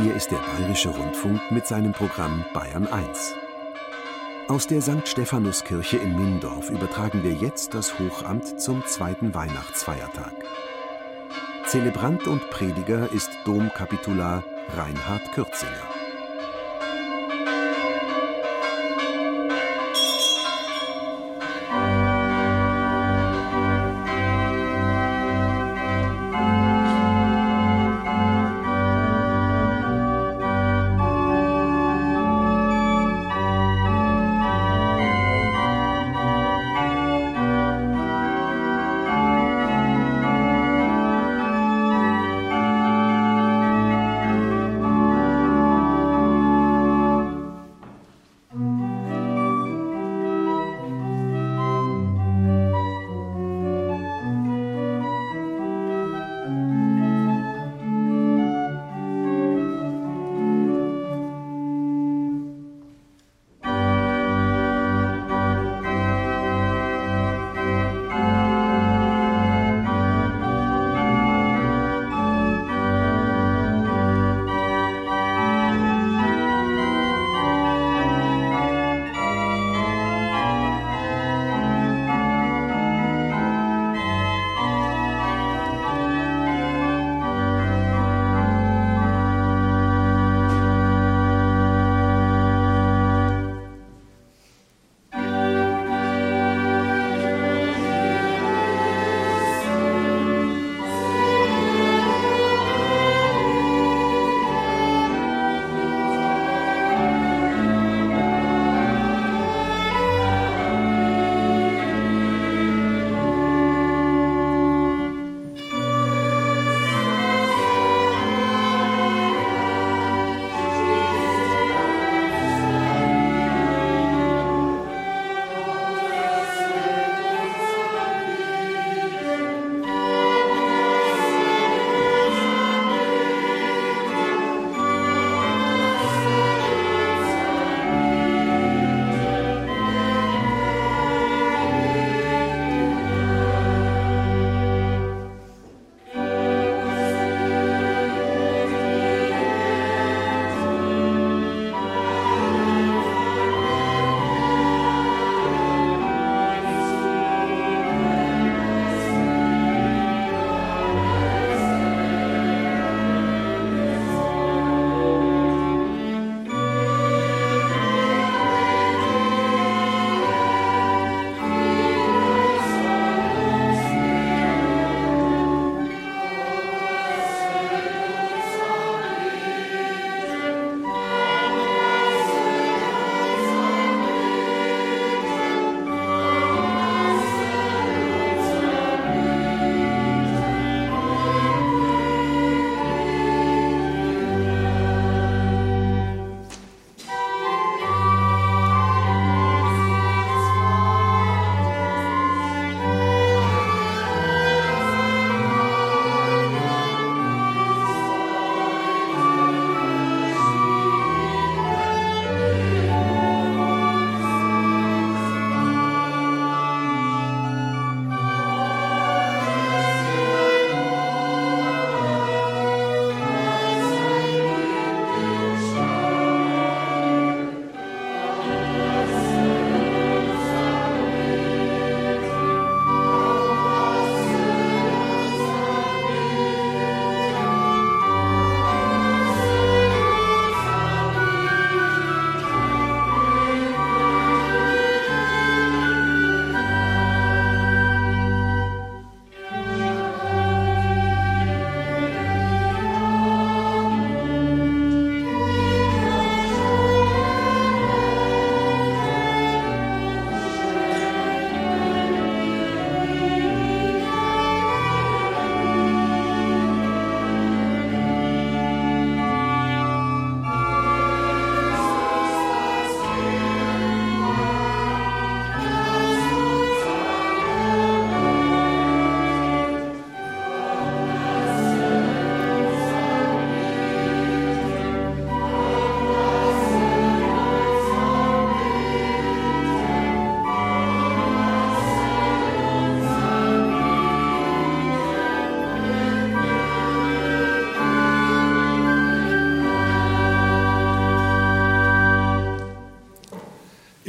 Hier ist der Bayerische Rundfunk mit seinem Programm Bayern 1. Aus der St. Stephanuskirche in Mindorf übertragen wir jetzt das Hochamt zum zweiten Weihnachtsfeiertag. Zelebrant und Prediger ist Domkapitular Reinhard Kürzinger.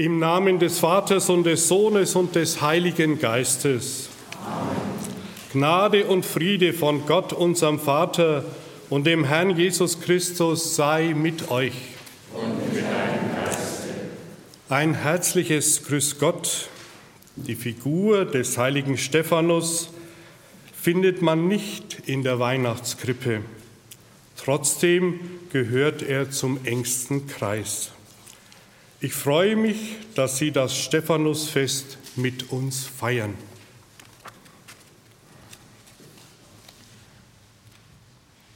Im Namen des Vaters und des Sohnes und des Heiligen Geistes. Amen. Gnade und Friede von Gott, unserem Vater und dem Herrn Jesus Christus sei mit euch. Und mit deinem Geiste. Ein herzliches Grüß Gott. Die Figur des heiligen Stephanus findet man nicht in der Weihnachtskrippe. Trotzdem gehört er zum engsten Kreis. Ich freue mich, dass Sie das Stephanusfest mit uns feiern.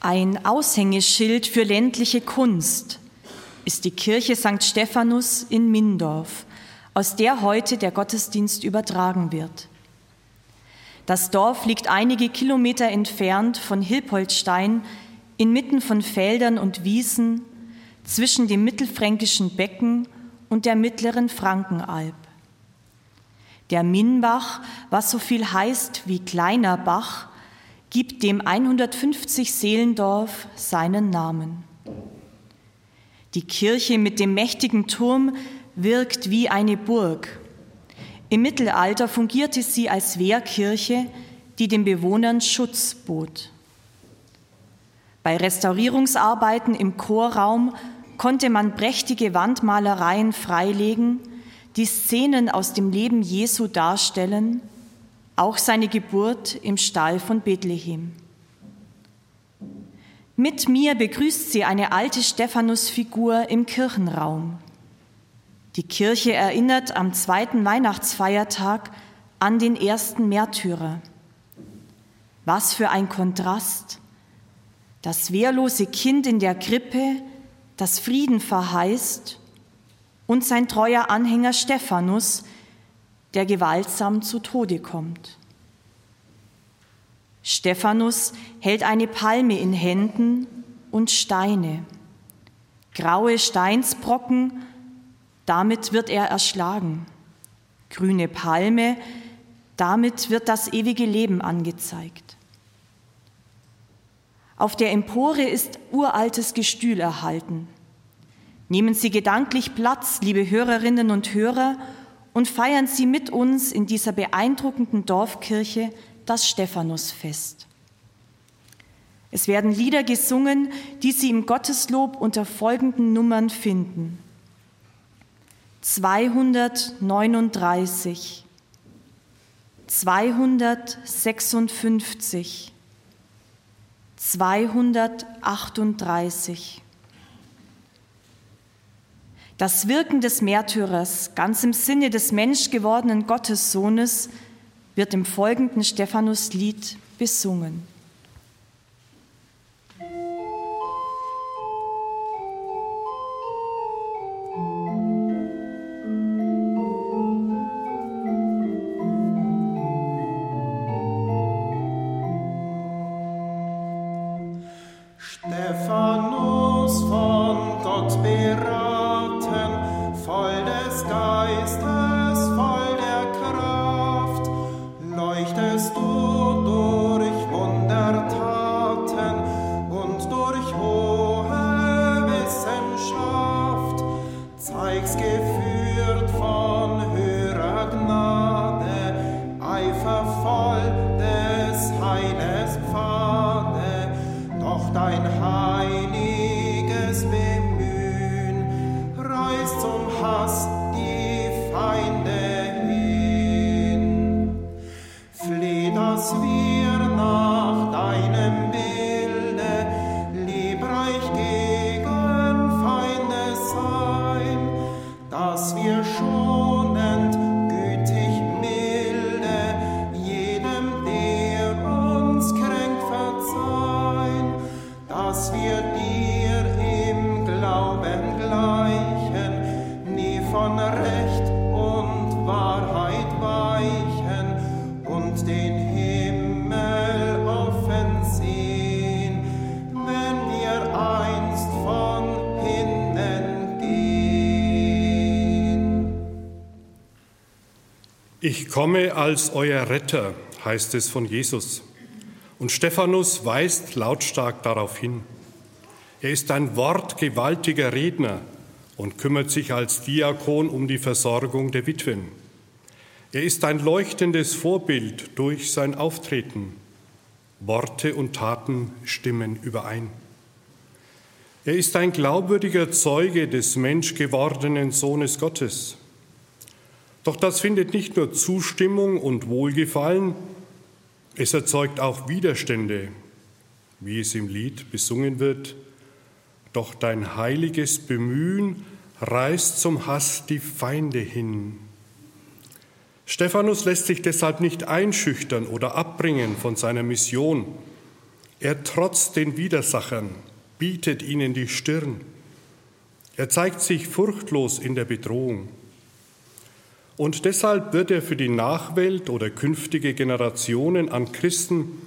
Ein Aushängeschild für ländliche Kunst ist die Kirche St. Stephanus in Mindorf, aus der heute der Gottesdienst übertragen wird. Das Dorf liegt einige Kilometer entfernt von Hilpoltstein, inmitten von Feldern und Wiesen, zwischen dem mittelfränkischen Becken und der mittleren Frankenalb. Der Minnbach, was so viel heißt wie kleiner Bach, gibt dem 150 Seelendorf seinen Namen. Die Kirche mit dem mächtigen Turm wirkt wie eine Burg. Im Mittelalter fungierte sie als Wehrkirche, die den Bewohnern Schutz bot. Bei Restaurierungsarbeiten im Chorraum konnte man prächtige Wandmalereien freilegen, die Szenen aus dem Leben Jesu darstellen, auch seine Geburt im Stall von Bethlehem. Mit mir begrüßt sie eine alte Stephanusfigur im Kirchenraum. Die Kirche erinnert am zweiten Weihnachtsfeiertag an den ersten Märtyrer. Was für ein Kontrast! Das wehrlose Kind in der Krippe, das Frieden verheißt, und sein treuer Anhänger Stephanus, der gewaltsam zu Tode kommt. Stephanus hält eine Palme in Händen und Steine, graue Steinsbrocken, damit wird er erschlagen. Grüne Palme, damit wird das ewige Leben angezeigt. Auf der Empore ist uraltes Gestühl erhalten. Nehmen Sie gedanklich Platz, liebe Hörerinnen und Hörer, und feiern Sie mit uns in dieser beeindruckenden Dorfkirche das Stephanusfest. Es werden Lieder gesungen, die Sie im Gotteslob unter folgenden Nummern finden. 239, 256, 238. Das Wirken des Märtyrers, ganz im Sinne des menschgewordenen Gottessohnes, wird im folgenden Stephanuslied besungen. Ich komme als euer Retter, heißt es von Jesus. Und Stephanus weist lautstark darauf hin. Er ist ein wortgewaltiger Redner und kümmert sich als Diakon um die Versorgung der Witwen. Er ist ein leuchtendes Vorbild durch sein Auftreten. Worte und Taten stimmen überein. Er ist ein glaubwürdiger Zeuge des menschgewordenen Sohnes Gottes. Doch das findet nicht nur Zustimmung und Wohlgefallen, es erzeugt auch Widerstände, wie es im Lied besungen wird. Doch dein heiliges Bemühen reißt zum Hass die Feinde hin. Stephanus lässt sich deshalb nicht einschüchtern oder abbringen von seiner Mission. Er trotzt den Widersachern, bietet ihnen die Stirn. Er zeigt sich furchtlos in der Bedrohung. Und deshalb wird er für die Nachwelt oder künftige Generationen an Christen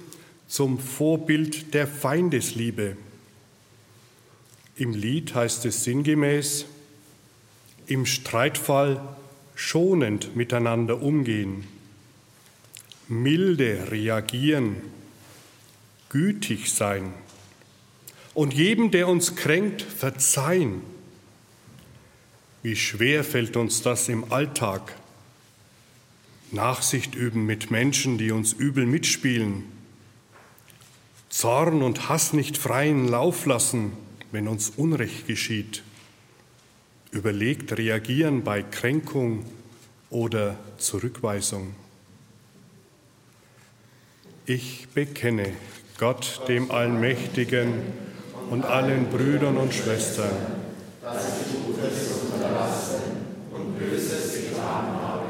zum Vorbild der Feindesliebe. Im Lied heißt es sinngemäß, im Streitfall schonend miteinander umgehen, milde reagieren, gütig sein und jedem, der uns kränkt, verzeihen. Wie schwer fällt uns das im Alltag? Nachsicht üben mit Menschen, die uns übel mitspielen. Zorn und Hass nicht freien Lauf lassen, wenn uns Unrecht geschieht. Überlegt reagieren bei Kränkung oder Zurückweisung. Ich bekenne Gott, dem Allmächtigen und allen Brüdern und Schwestern, dass ich Gutes unterlassen und Böses getan habe.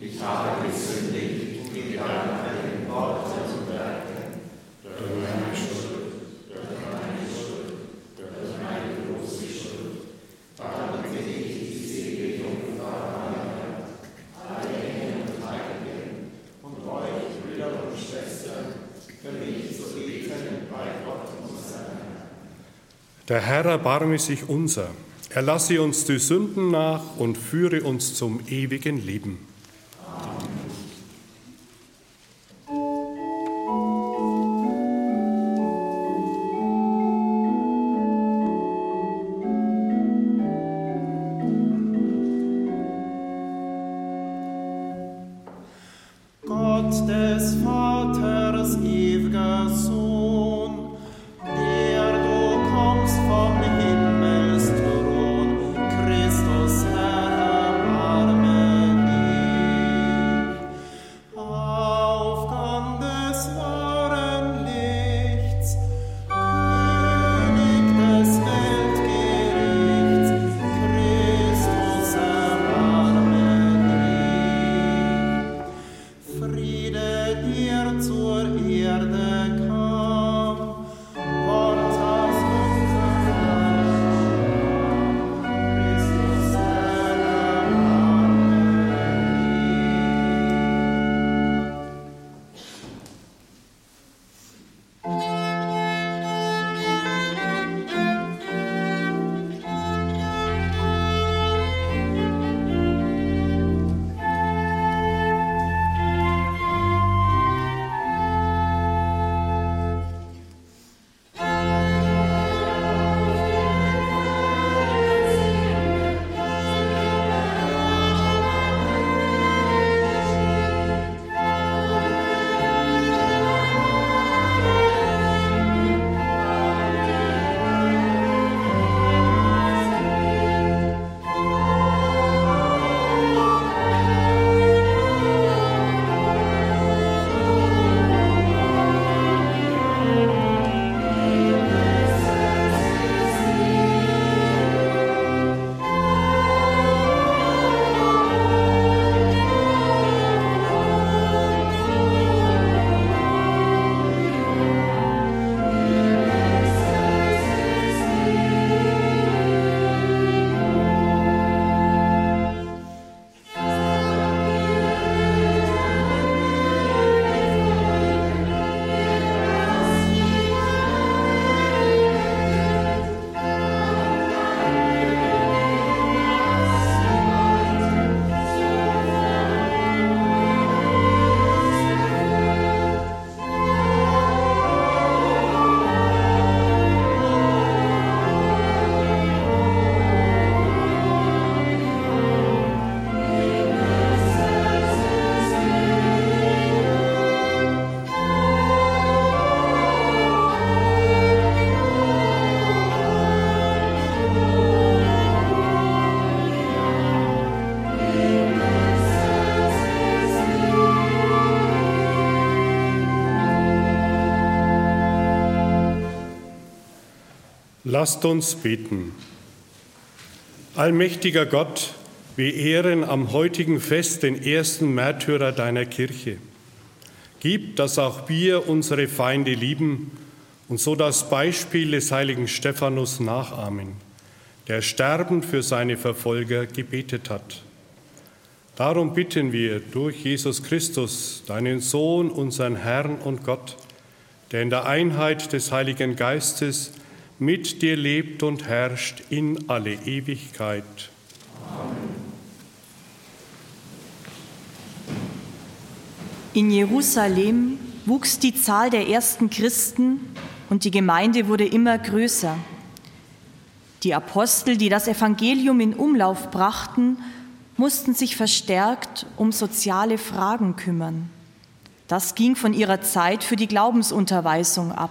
Ich habe gesündigt in Gedanken, Worten und Werken. Durch meine Schuld, durch meine Schuld, durch meine große Schuld. Darum bitte ich die selige Jungfrau Maria, Engel und Heiligen und euch, Brüder und Schwestern, für mich zu beten bei Gott unser Herr. Der Herr erbarme sich unser. Er lasse uns die Sünden nach und führe uns zum ewigen Leben. Friede dir zur Erde. Lasst uns beten. Allmächtiger Gott, wir ehren am heutigen Fest den ersten Märtyrer deiner Kirche. Gib, dass auch wir unsere Feinde lieben und so das Beispiel des heiligen Stephanus nachahmen, der sterbend für seine Verfolger gebetet hat. Darum bitten wir durch Jesus Christus, deinen Sohn, unseren Herrn und Gott, der in der Einheit des Heiligen Geistes mit dir lebt und herrscht in alle Ewigkeit. In Jerusalem wuchs die Zahl der ersten Christen und die Gemeinde wurde immer größer. Die Apostel, die das Evangelium in Umlauf brachten, mussten sich verstärkt um soziale Fragen kümmern. Das ging von ihrer Zeit für die Glaubensunterweisung ab.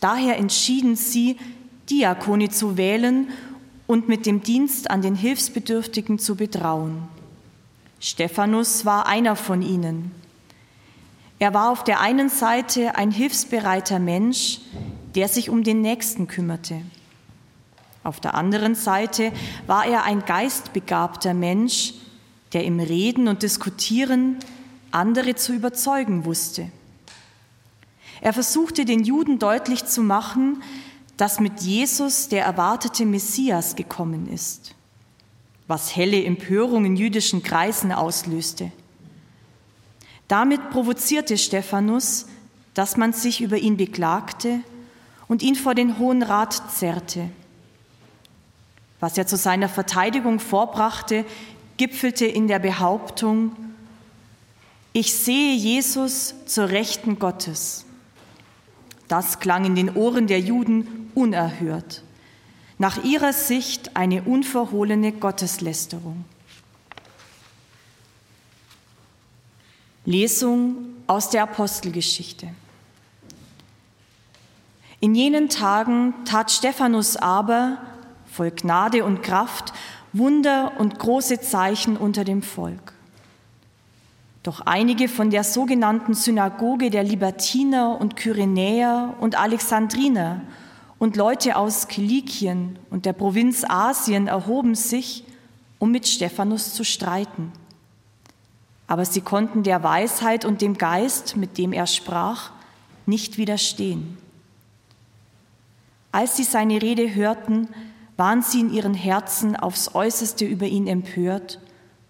Daher entschieden sie, Diakone zu wählen und mit dem Dienst an den Hilfsbedürftigen zu betrauen. Stephanus war einer von ihnen. Er war auf der einen Seite ein hilfsbereiter Mensch, der sich um den Nächsten kümmerte. Auf der anderen Seite war er ein geistbegabter Mensch, der im Reden und Diskutieren andere zu überzeugen wusste. Er versuchte den Juden deutlich zu machen, dass mit Jesus der erwartete Messias gekommen ist, was helle Empörung in jüdischen Kreisen auslöste. Damit provozierte Stephanus, dass man sich über ihn beklagte und ihn vor den Hohen Rat zerrte. Was er zu seiner Verteidigung vorbrachte, gipfelte in der Behauptung, ich sehe Jesus zur Rechten Gottes. Das klang in den Ohren der Juden unerhört. Nach ihrer Sicht eine unverhohlene Gotteslästerung. Lesung aus der Apostelgeschichte. In jenen Tagen tat Stephanus aber, voll Gnade und Kraft, Wunder und große Zeichen unter dem Volk. Doch einige von der sogenannten Synagoge der Libertiner und Kyrenäer und Alexandriner und Leute aus Kilikien und der Provinz Asien erhoben sich, um mit Stephanus zu streiten. Aber sie konnten der Weisheit und dem Geist, mit dem er sprach, nicht widerstehen. Als sie seine Rede hörten, waren sie in ihren Herzen aufs äußerste über ihn empört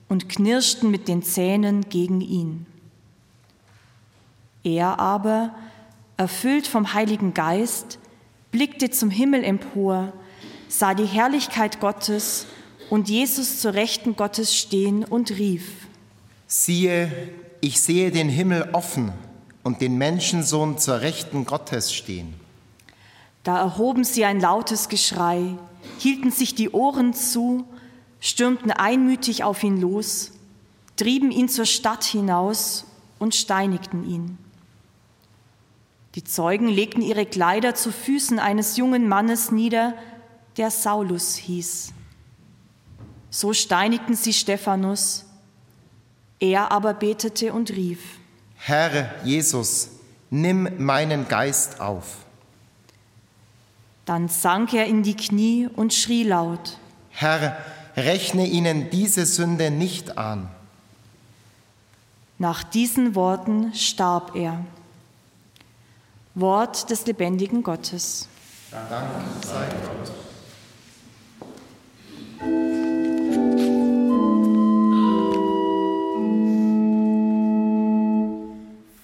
und knirschten mit den Zähnen gegen ihn. Er aber, erfüllt vom Heiligen Geist, blickte zum Himmel empor, sah die Herrlichkeit Gottes und Jesus zur Rechten Gottes stehen und rief, Siehe, ich sehe den Himmel offen und den Menschensohn zur Rechten Gottes stehen. Da erhoben sie ein lautes Geschrei, hielten sich die Ohren zu stürmten einmütig auf ihn los, trieben ihn zur Stadt hinaus und steinigten ihn. Die Zeugen legten ihre Kleider zu Füßen eines jungen Mannes nieder, der Saulus hieß. So steinigten sie Stephanus. Er aber betete und rief, Herr Jesus, nimm meinen Geist auf. Dann sank er in die Knie und schrie laut, Herr, rechne ihnen diese Sünde nicht an. Nach diesen Worten starb er. Wort des lebendigen Gottes. Dank sei Gott.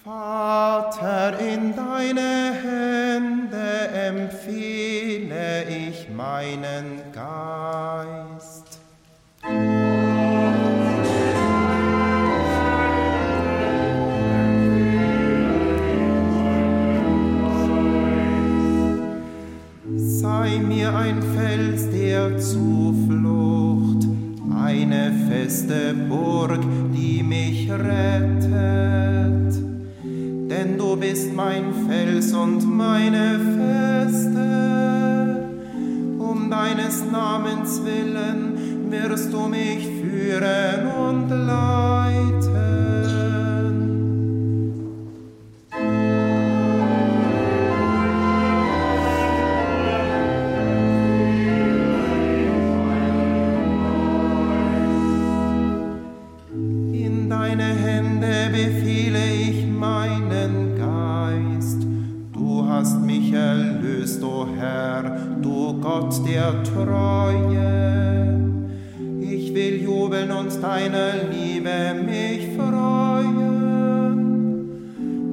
Vater, in deine Hände empfehle ich meinen Geist. Sei mir ein Fels der Zuflucht, eine feste Burg, die mich rettet. Denn du bist mein Fels und meine Feste. Um deines Namens willen wirst du mich führen und leiten. Gott der Treue. Ich will jubeln und deiner Liebe mich freuen.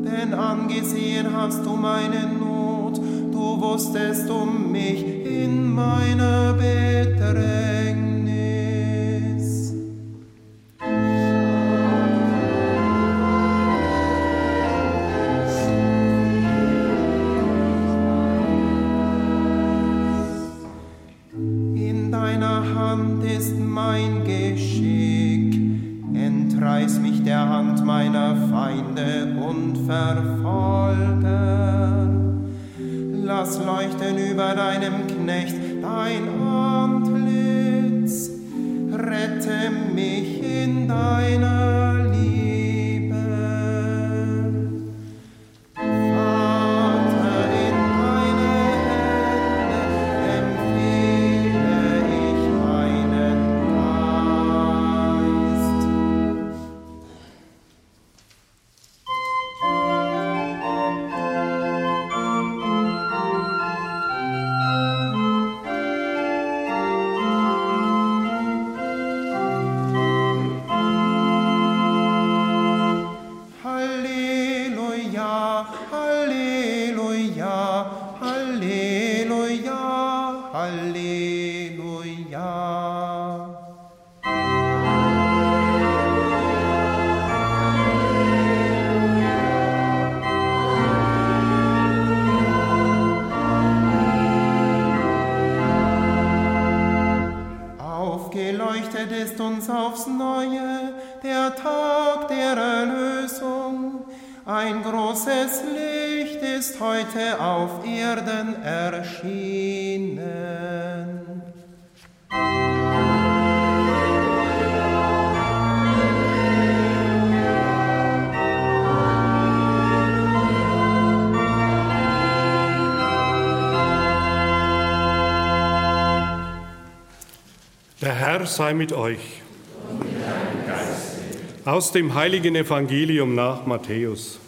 Denn angesehen hast du meine Not, du wusstest um mich in meiner Bedrängnis. Aufgeleuchtet ist uns aufs Neue der Tag der Erlösung. Ein großes Licht ist heute auf Erden erschienen. Der Herr sei mit euch. Aus dem heiligen Evangelium nach Matthäus.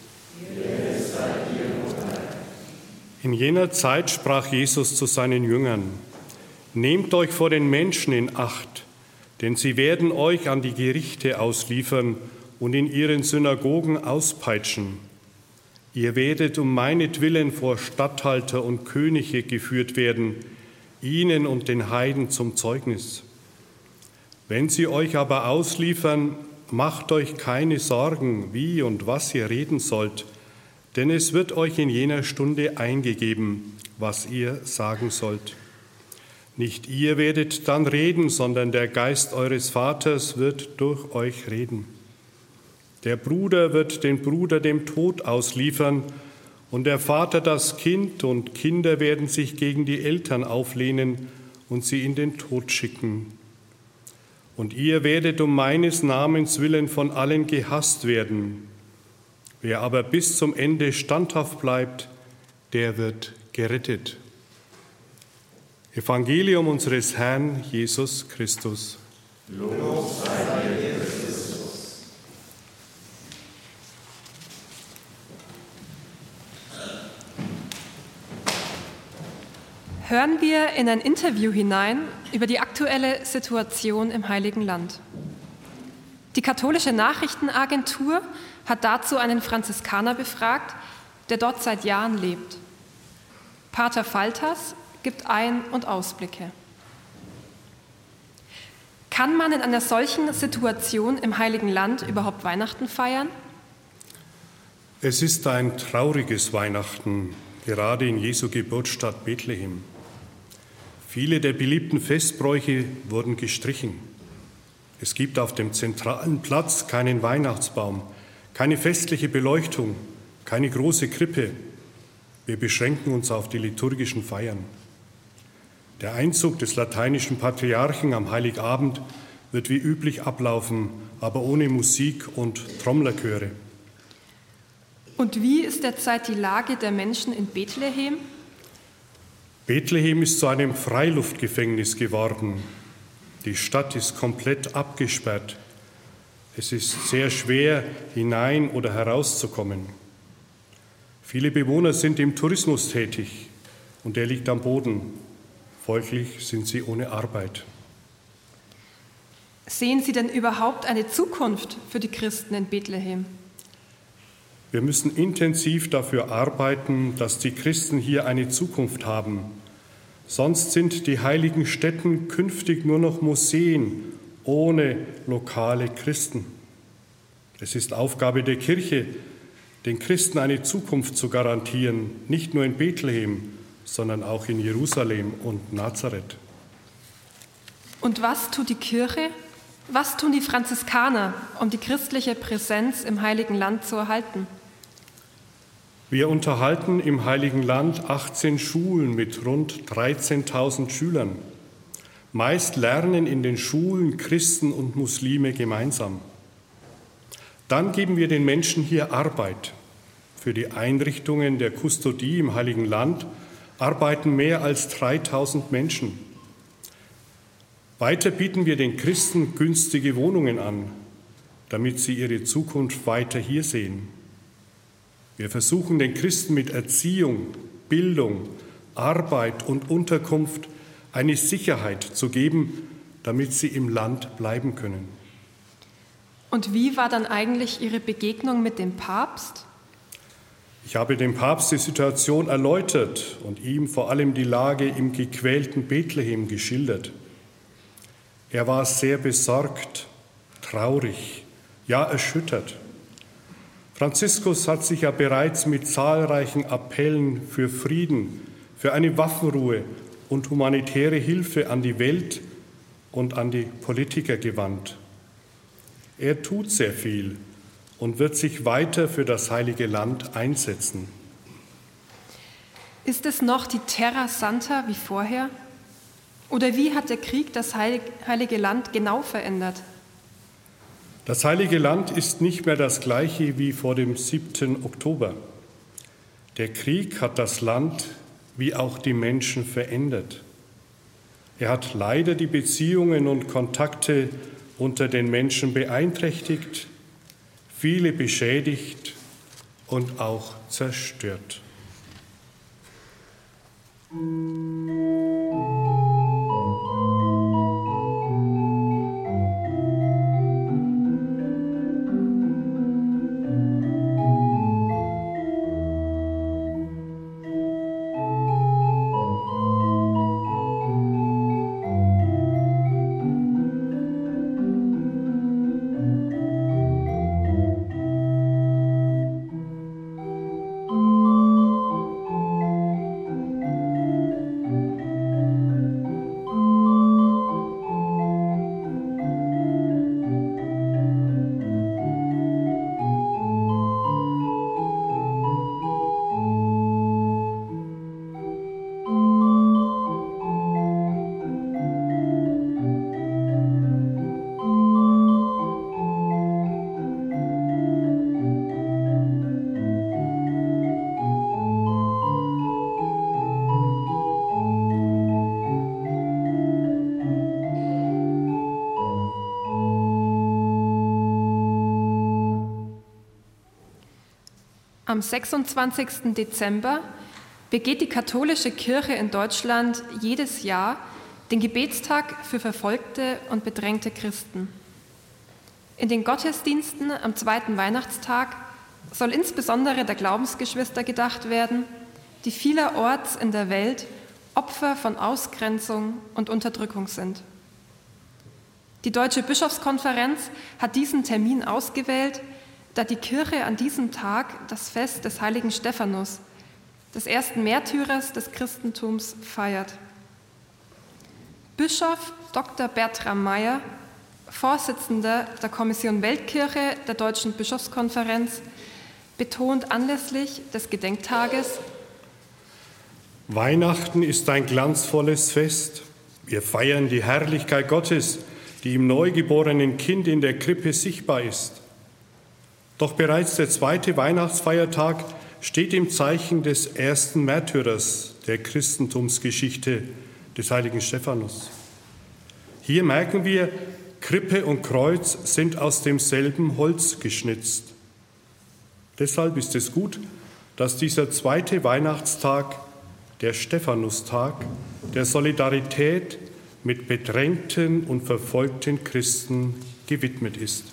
In jener Zeit sprach Jesus zu seinen Jüngern, Nehmt euch vor den Menschen in Acht, denn sie werden euch an die Gerichte ausliefern und in ihren Synagogen auspeitschen. Ihr werdet um meinetwillen vor Statthalter und Könige geführt werden, ihnen und den Heiden zum Zeugnis. Wenn sie euch aber ausliefern, macht euch keine Sorgen, wie und was ihr reden sollt, denn es wird euch in jener Stunde eingegeben, was ihr sagen sollt. Nicht ihr werdet dann reden, sondern der Geist eures Vaters wird durch euch reden. Der Bruder wird den Bruder dem Tod ausliefern und der Vater das Kind und Kinder werden sich gegen die Eltern auflehnen und sie in den Tod schicken. Und ihr werdet um meines Namens willen von allen gehasst werden. Wer aber bis zum Ende standhaft bleibt, der wird gerettet. Evangelium unseres Herrn Jesus Christus. Hören wir in ein Interview hinein über die aktuelle Situation im Heiligen Land. Die katholische Nachrichtenagentur hat dazu einen Franziskaner befragt, der dort seit Jahren lebt. Pater Falters gibt Ein- und Ausblicke. Kann man in einer solchen Situation im Heiligen Land überhaupt Weihnachten feiern? Es ist ein trauriges Weihnachten, gerade in Jesu Geburtsstadt Bethlehem. Viele der beliebten Festbräuche wurden gestrichen. Es gibt auf dem zentralen Platz keinen Weihnachtsbaum, keine festliche Beleuchtung, keine große Krippe. Wir beschränken uns auf die liturgischen Feiern. Der Einzug des lateinischen Patriarchen am Heiligabend wird wie üblich ablaufen, aber ohne Musik und Trommlerchöre. Und wie ist derzeit die Lage der Menschen in Bethlehem? Bethlehem ist zu einem Freiluftgefängnis geworden. Die Stadt ist komplett abgesperrt. Es ist sehr schwer, hinein oder herauszukommen. Viele Bewohner sind im Tourismus tätig und der liegt am Boden. Folglich sind sie ohne Arbeit. Sehen Sie denn überhaupt eine Zukunft für die Christen in Bethlehem? Wir müssen intensiv dafür arbeiten, dass die Christen hier eine Zukunft haben. Sonst sind die heiligen Stätten künftig nur noch Museen ohne lokale Christen. Es ist Aufgabe der Kirche, den Christen eine Zukunft zu garantieren, nicht nur in Bethlehem, sondern auch in Jerusalem und Nazareth. Und was tut die Kirche? Was tun die Franziskaner, um die christliche Präsenz im Heiligen Land zu erhalten? Wir unterhalten im Heiligen Land 18 Schulen mit rund 13.000 Schülern. Meist lernen in den Schulen Christen und Muslime gemeinsam. Dann geben wir den Menschen hier Arbeit. Für die Einrichtungen der Kustodie im Heiligen Land arbeiten mehr als 3000 Menschen. Weiter bieten wir den Christen günstige Wohnungen an, damit sie ihre Zukunft weiter hier sehen. Wir versuchen den Christen mit Erziehung, Bildung, Arbeit und Unterkunft eine Sicherheit zu geben, damit sie im Land bleiben können. Und wie war dann eigentlich Ihre Begegnung mit dem Papst? Ich habe dem Papst die Situation erläutert und ihm vor allem die Lage im gequälten Bethlehem geschildert. Er war sehr besorgt, traurig, ja erschüttert. Franziskus hat sich ja bereits mit zahlreichen Appellen für Frieden, für eine Waffenruhe und humanitäre Hilfe an die Welt und an die Politiker gewandt. Er tut sehr viel und wird sich weiter für das heilige Land einsetzen. Ist es noch die Terra Santa wie vorher? Oder wie hat der Krieg das heilige Land genau verändert? Das heilige Land ist nicht mehr das gleiche wie vor dem 7. Oktober. Der Krieg hat das Land wie auch die Menschen verändert. Er hat leider die Beziehungen und Kontakte unter den Menschen beeinträchtigt, viele beschädigt und auch zerstört. Am 26. Dezember begeht die katholische Kirche in Deutschland jedes Jahr den Gebetstag für verfolgte und bedrängte Christen. In den Gottesdiensten am zweiten Weihnachtstag soll insbesondere der Glaubensgeschwister gedacht werden, die vielerorts in der Welt Opfer von Ausgrenzung und Unterdrückung sind. Die Deutsche Bischofskonferenz hat diesen Termin ausgewählt, da die Kirche an diesem Tag das Fest des heiligen Stephanus, des ersten Märtyrers des Christentums, feiert. Bischof Dr. Bertram Meyer, Vorsitzender der Kommission Weltkirche der Deutschen Bischofskonferenz, betont anlässlich des Gedenktages, Weihnachten ist ein glanzvolles Fest. Wir feiern die Herrlichkeit Gottes, die im neugeborenen Kind in der Krippe sichtbar ist. Doch bereits der zweite Weihnachtsfeiertag steht im Zeichen des ersten Märtyrers der Christentumsgeschichte, des heiligen Stephanus. Hier merken wir, Krippe und Kreuz sind aus demselben Holz geschnitzt. Deshalb ist es gut, dass dieser zweite Weihnachtstag der Stephanustag, der Solidarität mit bedrängten und verfolgten Christen gewidmet ist.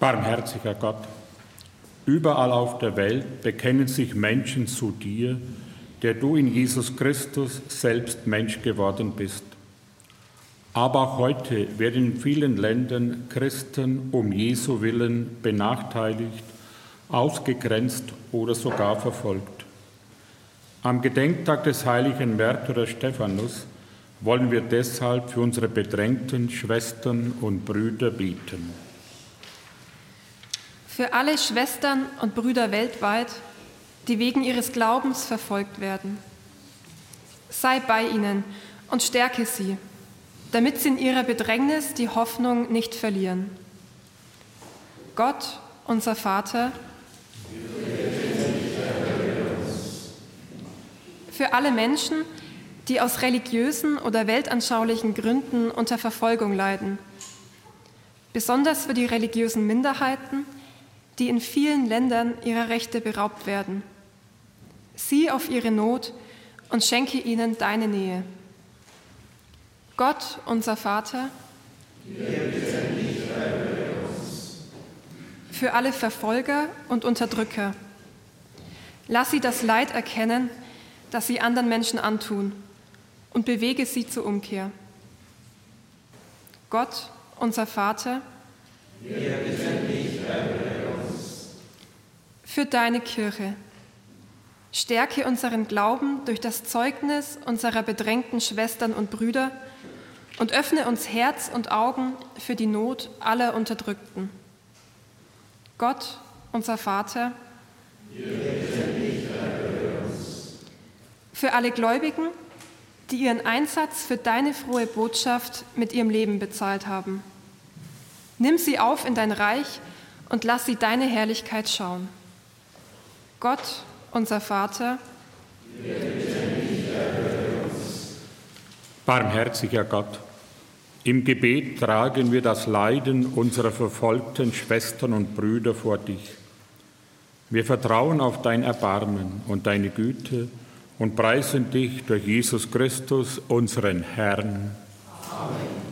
Barmherziger Gott, überall auf der Welt bekennen sich Menschen zu dir, der du in Jesus Christus selbst Mensch geworden bist. Aber auch heute werden in vielen Ländern Christen um Jesu willen benachteiligt, ausgegrenzt oder sogar verfolgt. Am Gedenktag des heiligen Märtyrers Stephanus wollen wir deshalb für unsere bedrängten Schwestern und Brüder bieten. Für alle Schwestern und Brüder weltweit, die wegen ihres Glaubens verfolgt werden. Sei bei ihnen und stärke sie, damit sie in ihrer Bedrängnis die Hoffnung nicht verlieren. Gott, unser Vater, für alle Menschen, die aus religiösen oder weltanschaulichen Gründen unter Verfolgung leiden, besonders für die religiösen Minderheiten, die in vielen Ländern ihrer Rechte beraubt werden. Sieh auf ihre Not und schenke ihnen deine Nähe. Gott, unser Vater, für alle Verfolger und Unterdrücker. Lass sie das Leid erkennen, das sie anderen Menschen antun, und bewege sie zur Umkehr. Gott, unser Vater, wir bitten dich, für deine Kirche. Stärke unseren Glauben durch das Zeugnis unserer bedrängten Schwestern und Brüder und öffne uns Herz und Augen für die Not aller Unterdrückten. Gott, unser Vater, für alle Gläubigen, die ihren Einsatz für deine frohe Botschaft mit ihrem Leben bezahlt haben. Nimm sie auf in dein Reich und lass sie deine Herrlichkeit schauen. Gott, unser Vater, Barmherziger Gott, im Gebet tragen wir das Leiden unserer verfolgten Schwestern und Brüder vor dich. Wir vertrauen auf dein Erbarmen und deine Güte und preisen dich durch Jesus Christus, unseren Herrn. Amen.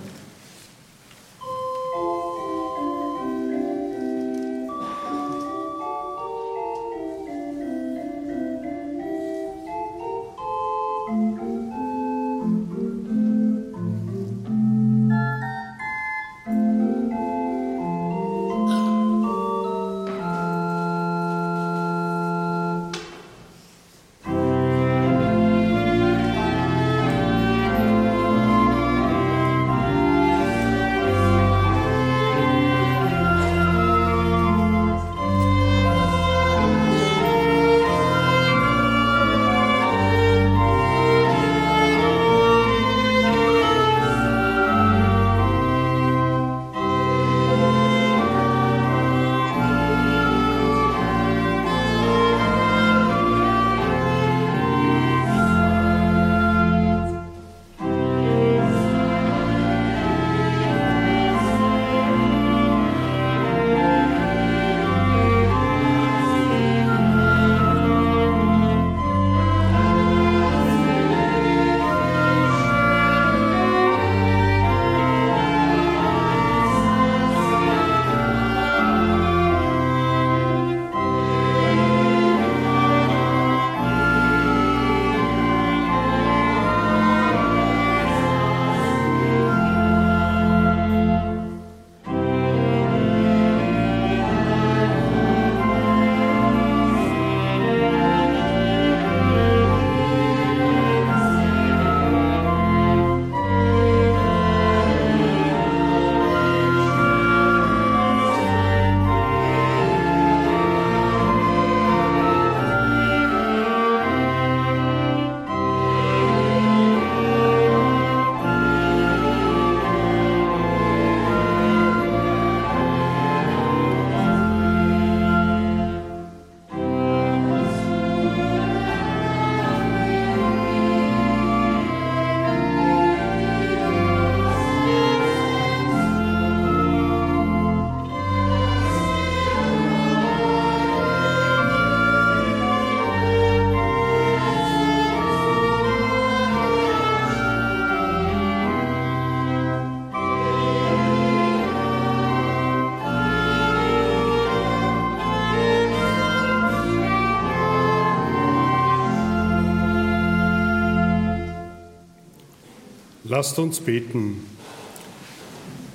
Lasst uns beten.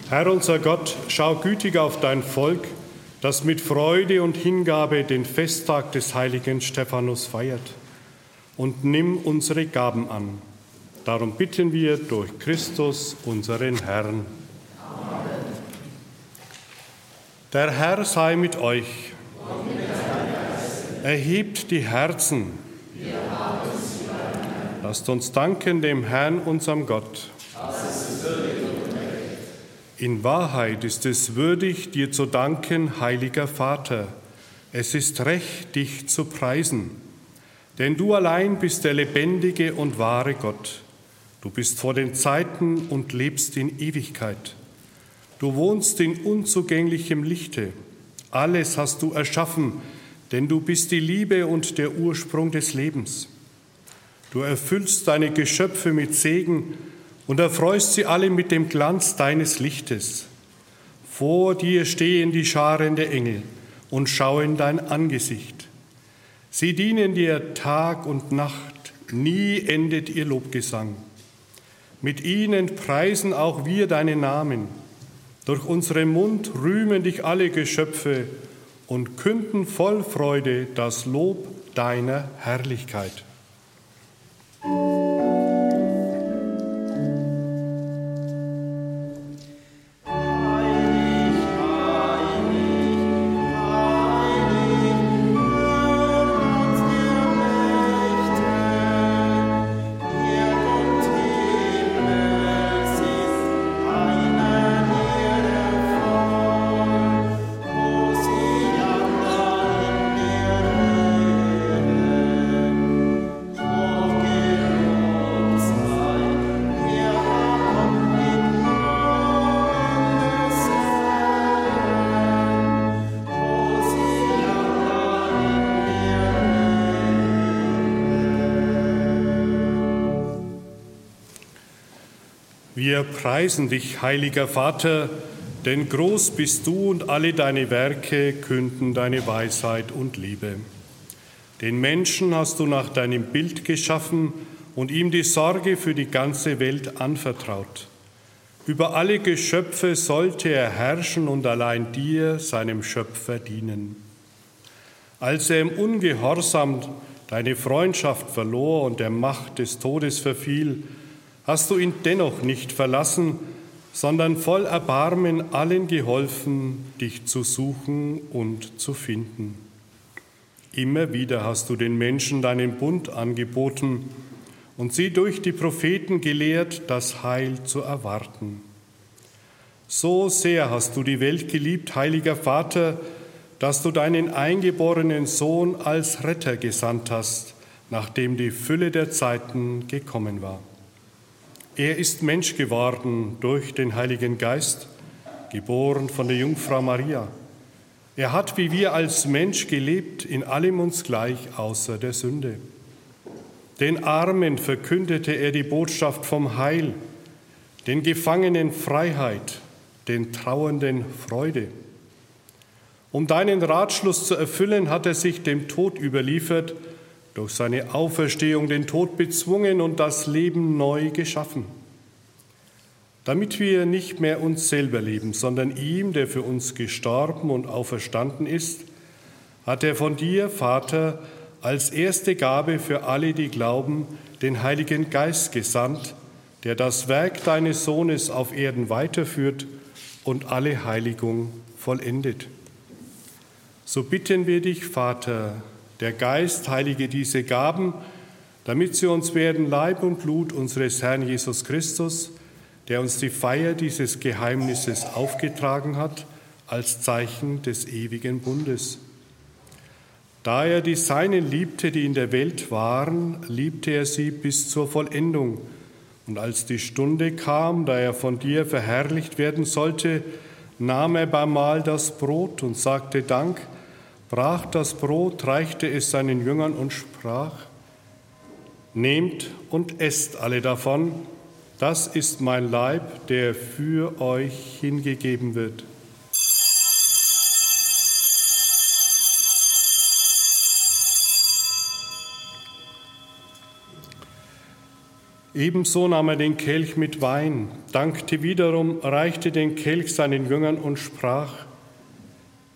Herr unser Gott, schau gütig auf dein Volk, das mit Freude und Hingabe den Festtag des heiligen Stephanus feiert, und nimm unsere Gaben an. Darum bitten wir durch Christus, unseren Herrn. Amen. Der Herr sei mit euch. Erhebt die Herzen. Lasst uns danken dem Herrn, unserem Gott. In Wahrheit ist es würdig, dir zu danken, heiliger Vater. Es ist recht, dich zu preisen. Denn du allein bist der lebendige und wahre Gott. Du bist vor den Zeiten und lebst in Ewigkeit. Du wohnst in unzugänglichem Lichte. Alles hast du erschaffen, denn du bist die Liebe und der Ursprung des Lebens. Du erfüllst deine Geschöpfe mit Segen und erfreust sie alle mit dem Glanz deines Lichtes. Vor dir stehen die Scharen der Engel und schauen dein Angesicht. Sie dienen dir Tag und Nacht, nie endet ihr Lobgesang. Mit ihnen preisen auch wir deinen Namen. Durch unseren Mund rühmen dich alle Geschöpfe und künden voll Freude das Lob deiner Herrlichkeit. Wir preisen dich, heiliger Vater, denn groß bist du und alle deine Werke künden deine Weisheit und Liebe. Den Menschen hast du nach deinem Bild geschaffen und ihm die Sorge für die ganze Welt anvertraut. Über alle Geschöpfe sollte er herrschen und allein dir, seinem Schöpfer, dienen. Als er im Ungehorsam deine Freundschaft verlor und der Macht des Todes verfiel, hast du ihn dennoch nicht verlassen, sondern voll Erbarmen allen geholfen, dich zu suchen und zu finden. Immer wieder hast du den Menschen deinen Bund angeboten und sie durch die Propheten gelehrt, das Heil zu erwarten. So sehr hast du die Welt geliebt, heiliger Vater, dass du deinen eingeborenen Sohn als Retter gesandt hast, nachdem die Fülle der Zeiten gekommen war. Er ist Mensch geworden durch den Heiligen Geist, geboren von der Jungfrau Maria. Er hat wie wir als Mensch gelebt, in allem uns gleich außer der Sünde. Den Armen verkündete er die Botschaft vom Heil, den Gefangenen Freiheit, den Trauernden Freude. Um deinen Ratschluss zu erfüllen, hat er sich dem Tod überliefert, durch seine Auferstehung den Tod bezwungen und das Leben neu geschaffen. Damit wir nicht mehr uns selber leben, sondern ihm, der für uns gestorben und auferstanden ist, hat er von dir, Vater, als erste Gabe für alle, die glauben, den Heiligen Geist gesandt, der das Werk deines Sohnes auf Erden weiterführt und alle Heiligung vollendet. So bitten wir dich, Vater, der Geist heilige diese Gaben, damit sie uns werden Leib und Blut unseres Herrn Jesus Christus, der uns die Feier dieses Geheimnisses aufgetragen hat, als Zeichen des ewigen Bundes. Da er die Seinen liebte, die in der Welt waren, liebte er sie bis zur Vollendung. Und als die Stunde kam, da er von dir verherrlicht werden sollte, nahm er beim Mahl das Brot und sagte Dank, brach das Brot, reichte es seinen Jüngern und sprach, Nehmt und esst alle davon, das ist mein Leib, der für euch hingegeben wird. Ebenso nahm er den Kelch mit Wein, dankte wiederum, reichte den Kelch seinen Jüngern und sprach,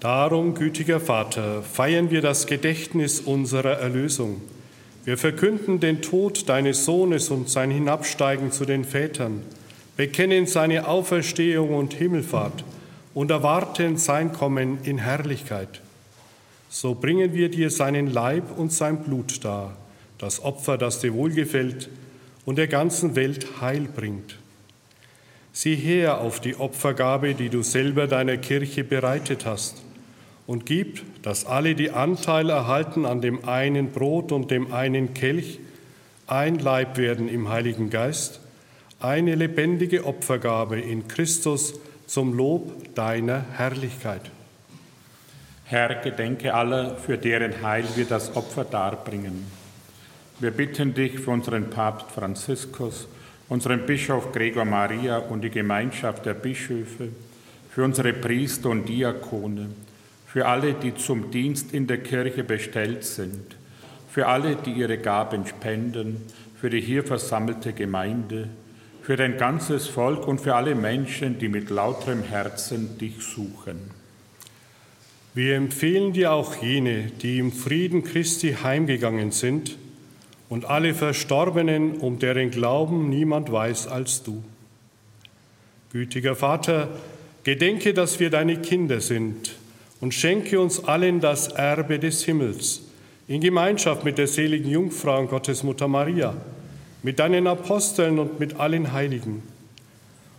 Darum, gütiger Vater, feiern wir das Gedächtnis unserer Erlösung. Wir verkünden den Tod deines Sohnes und sein Hinabsteigen zu den Vätern, bekennen seine Auferstehung und Himmelfahrt und erwarten sein Kommen in Herrlichkeit. So bringen wir dir seinen Leib und sein Blut dar, das Opfer, das dir wohlgefällt und der ganzen Welt Heil bringt. Sieh her auf die Opfergabe, die du selber deiner Kirche bereitet hast und gib, dass alle, die Anteil erhalten an dem einen Brot und dem einen Kelch, ein Leib werden im Heiligen Geist, eine lebendige Opfergabe in Christus zum Lob deiner Herrlichkeit. Herr, gedenke aller, für deren Heil wir das Opfer darbringen. Wir bitten dich für unseren Papst Franziskus, unseren Bischof Gregor Maria und die Gemeinschaft der Bischöfe, für unsere Priester und Diakone, für alle, die zum Dienst in der Kirche bestellt sind, für alle, die ihre Gaben spenden, für die hier versammelte Gemeinde, für dein ganzes Volk und für alle Menschen, die mit lauterem Herzen dich suchen. Wir empfehlen dir auch jene, die im Frieden Christi heimgegangen sind, und alle Verstorbenen, um deren Glauben niemand weiß als du. Gütiger Vater, gedenke, dass wir deine Kinder sind und schenke uns allen das Erbe des Himmels in Gemeinschaft mit der seligen Jungfrau und Gottesmutter Maria, mit deinen Aposteln und mit allen Heiligen.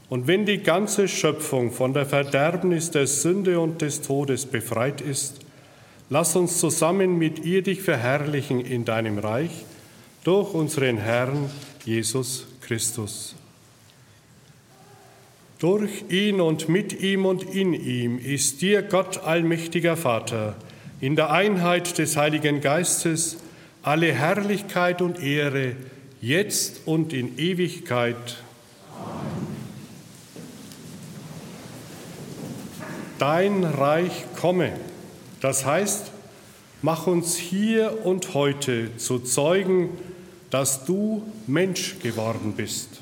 Und wenn die ganze Schöpfung von der Verderbnis der Sünde und des Todes befreit ist, lass uns zusammen mit ihr dich verherrlichen in deinem Reich durch unseren Herrn Jesus Christus. Durch ihn und mit ihm und in ihm ist dir Gott allmächtiger Vater, in der Einheit des Heiligen Geistes, alle Herrlichkeit und Ehre, jetzt und in Ewigkeit. Dein Reich komme, das heißt, mach uns hier und heute zu Zeugen, dass du Mensch geworden bist.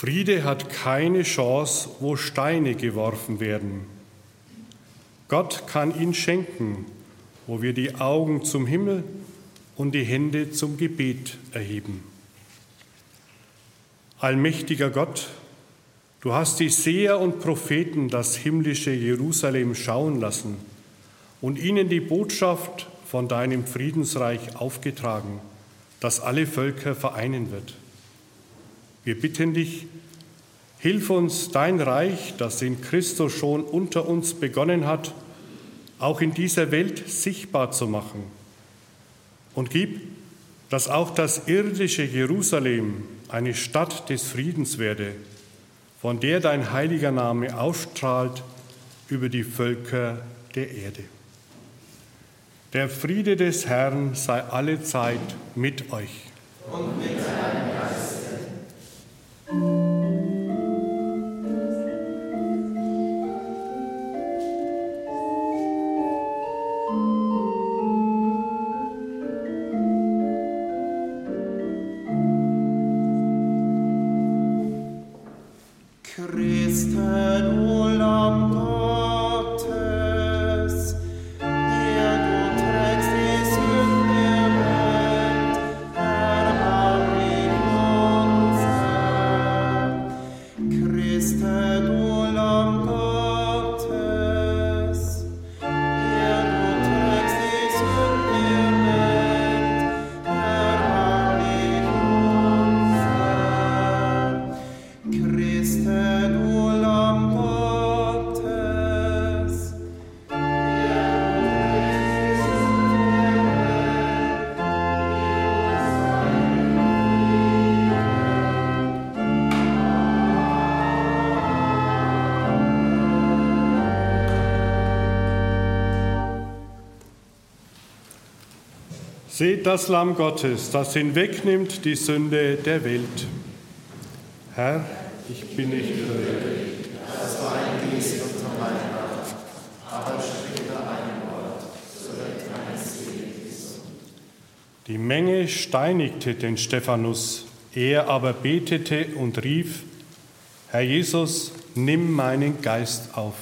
Friede hat keine Chance, wo Steine geworfen werden. Gott kann ihn schenken, wo wir die Augen zum Himmel und die Hände zum Gebet erheben. Allmächtiger Gott, du hast die Seher und Propheten das himmlische Jerusalem schauen lassen und ihnen die Botschaft von deinem Friedensreich aufgetragen, das alle Völker vereinen wird. Wir bitten dich, hilf uns dein Reich, das in Christus schon unter uns begonnen hat, auch in dieser Welt sichtbar zu machen. Und gib, dass auch das irdische Jerusalem eine Stadt des Friedens werde, von der dein heiliger Name ausstrahlt über die Völker der Erde. Der Friede des Herrn sei alle Zeit mit euch. Und mit deinem Seht das Lamm Gottes, das hinwegnimmt die Sünde der Welt. Herr, ich bin nicht würdig, dass du eingehst unter meine Macht, aber spreche ein Wort, so wird meines Lebens. Die Menge steinigte den Stephanus, er aber betete und rief, Herr Jesus, nimm meinen Geist auf.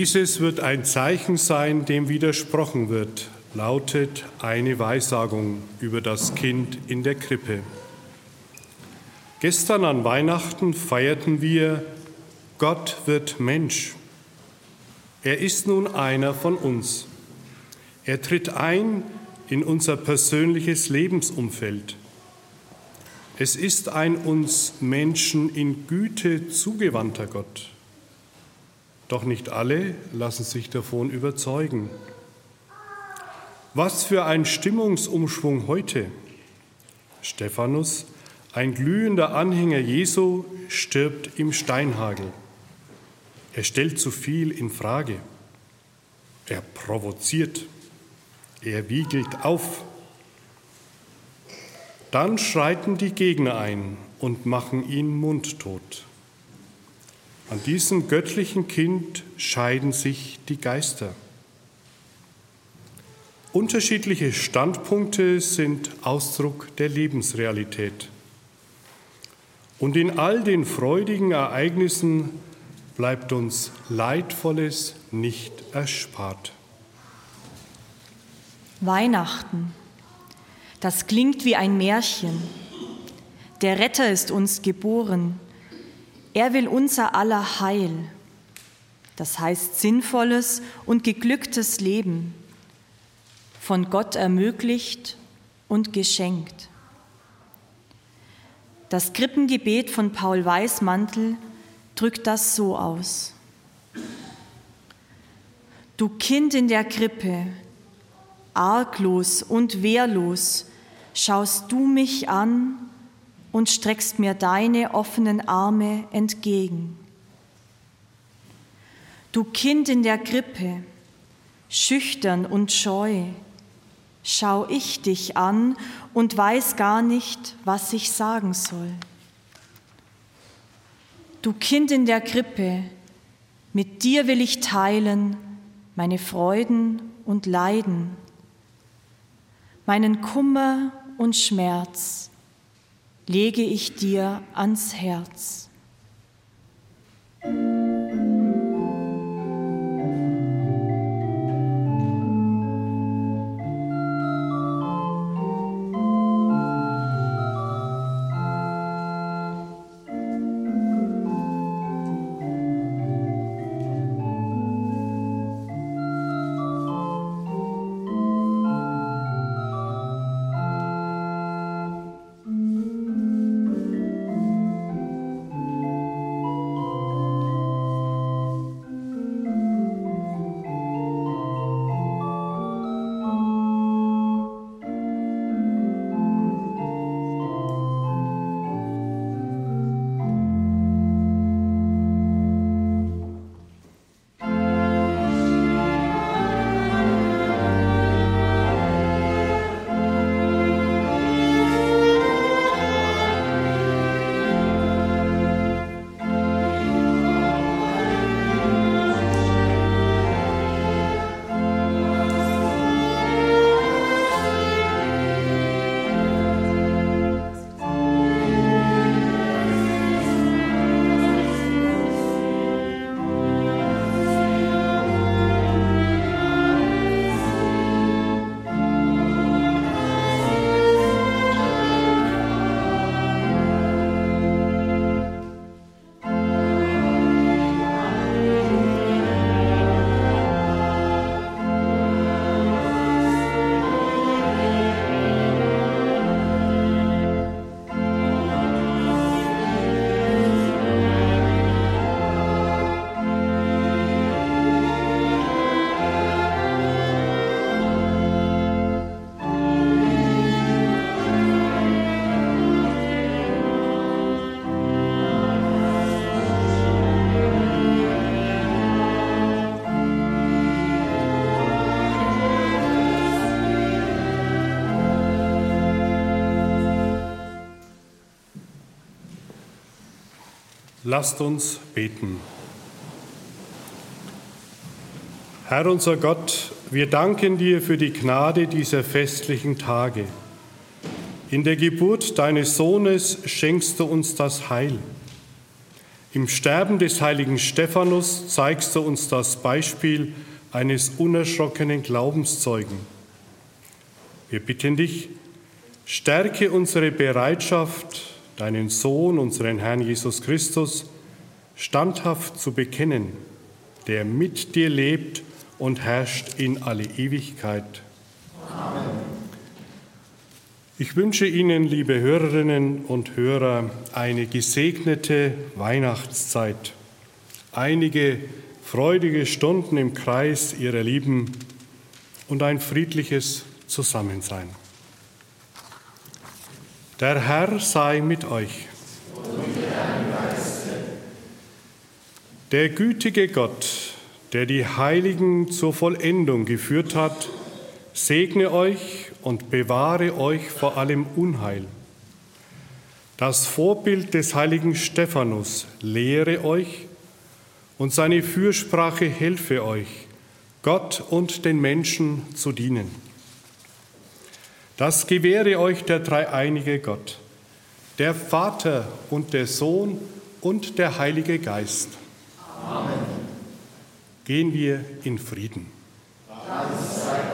Dieses wird ein Zeichen sein, dem widersprochen wird, lautet eine Weissagung über das Kind in der Krippe. Gestern an Weihnachten feierten wir, Gott wird Mensch. Er ist nun einer von uns. Er tritt ein in unser persönliches Lebensumfeld. Es ist ein uns Menschen in Güte zugewandter Gott. Doch nicht alle lassen sich davon überzeugen. Was für ein Stimmungsumschwung heute. Stephanus, ein glühender Anhänger Jesu, stirbt im Steinhagel. Er stellt zu viel in Frage. Er provoziert. Er wiegelt auf. Dann schreiten die Gegner ein und machen ihn mundtot. An diesem göttlichen Kind scheiden sich die Geister. Unterschiedliche Standpunkte sind Ausdruck der Lebensrealität. Und in all den freudigen Ereignissen bleibt uns Leidvolles nicht erspart. Weihnachten, das klingt wie ein Märchen. Der Retter ist uns geboren. Er will unser aller Heil. Das heißt sinnvolles und geglücktes Leben, von Gott ermöglicht und geschenkt. Das Krippengebet von Paul Weismantel drückt das so aus. Du Kind in der Krippe, arglos und wehrlos, schaust du mich an und streckst mir deine offenen Arme entgegen. Du Kind in der Krippe, schüchtern und scheu, schau ich dich an und weiß gar nicht, was ich sagen soll. Du Kind in der Krippe, mit dir will ich teilen meine Freuden und Leiden, meinen Kummer und Schmerz lege ich dir ans Herz. Lasst uns beten. Herr unser Gott, wir danken dir für die Gnade dieser festlichen Tage. In der Geburt deines Sohnes schenkst du uns das Heil. Im Sterben des heiligen Stephanus zeigst du uns das Beispiel eines unerschrockenen Glaubenszeugen. Wir bitten dich, stärke unsere Bereitschaft, deinen Sohn, unseren Herrn Jesus Christus, standhaft zu bekennen, der mit dir lebt und herrscht in alle Ewigkeit. Amen. Ich wünsche Ihnen, liebe Hörerinnen und Hörer, eine gesegnete Weihnachtszeit, einige freudige Stunden im Kreis Ihrer Lieben und ein friedliches Zusammensein. Der Herr sei mit euch. Der gütige Gott, der die Heiligen zur Vollendung geführt hat, segne euch und bewahre euch vor allem Unheil. Das Vorbild des heiligen Stephanus lehre euch und seine Fürsprache helfe euch, Gott und den Menschen zu dienen. Das gewähre euch der dreieinige Gott, der Vater und der Sohn und der Heilige Geist. Amen. Gehen wir in Frieden. Dank sei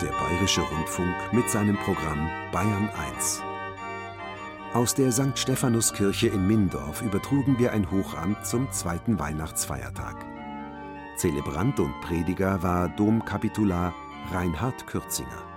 Der Bayerische Rundfunk mit seinem Programm Bayern 1. Aus der St. Stephanuskirche in Mindorf übertrugen wir ein Hochamt zum zweiten Weihnachtsfeiertag. Zelebrant und Prediger war Domkapitular Reinhard Kürzinger.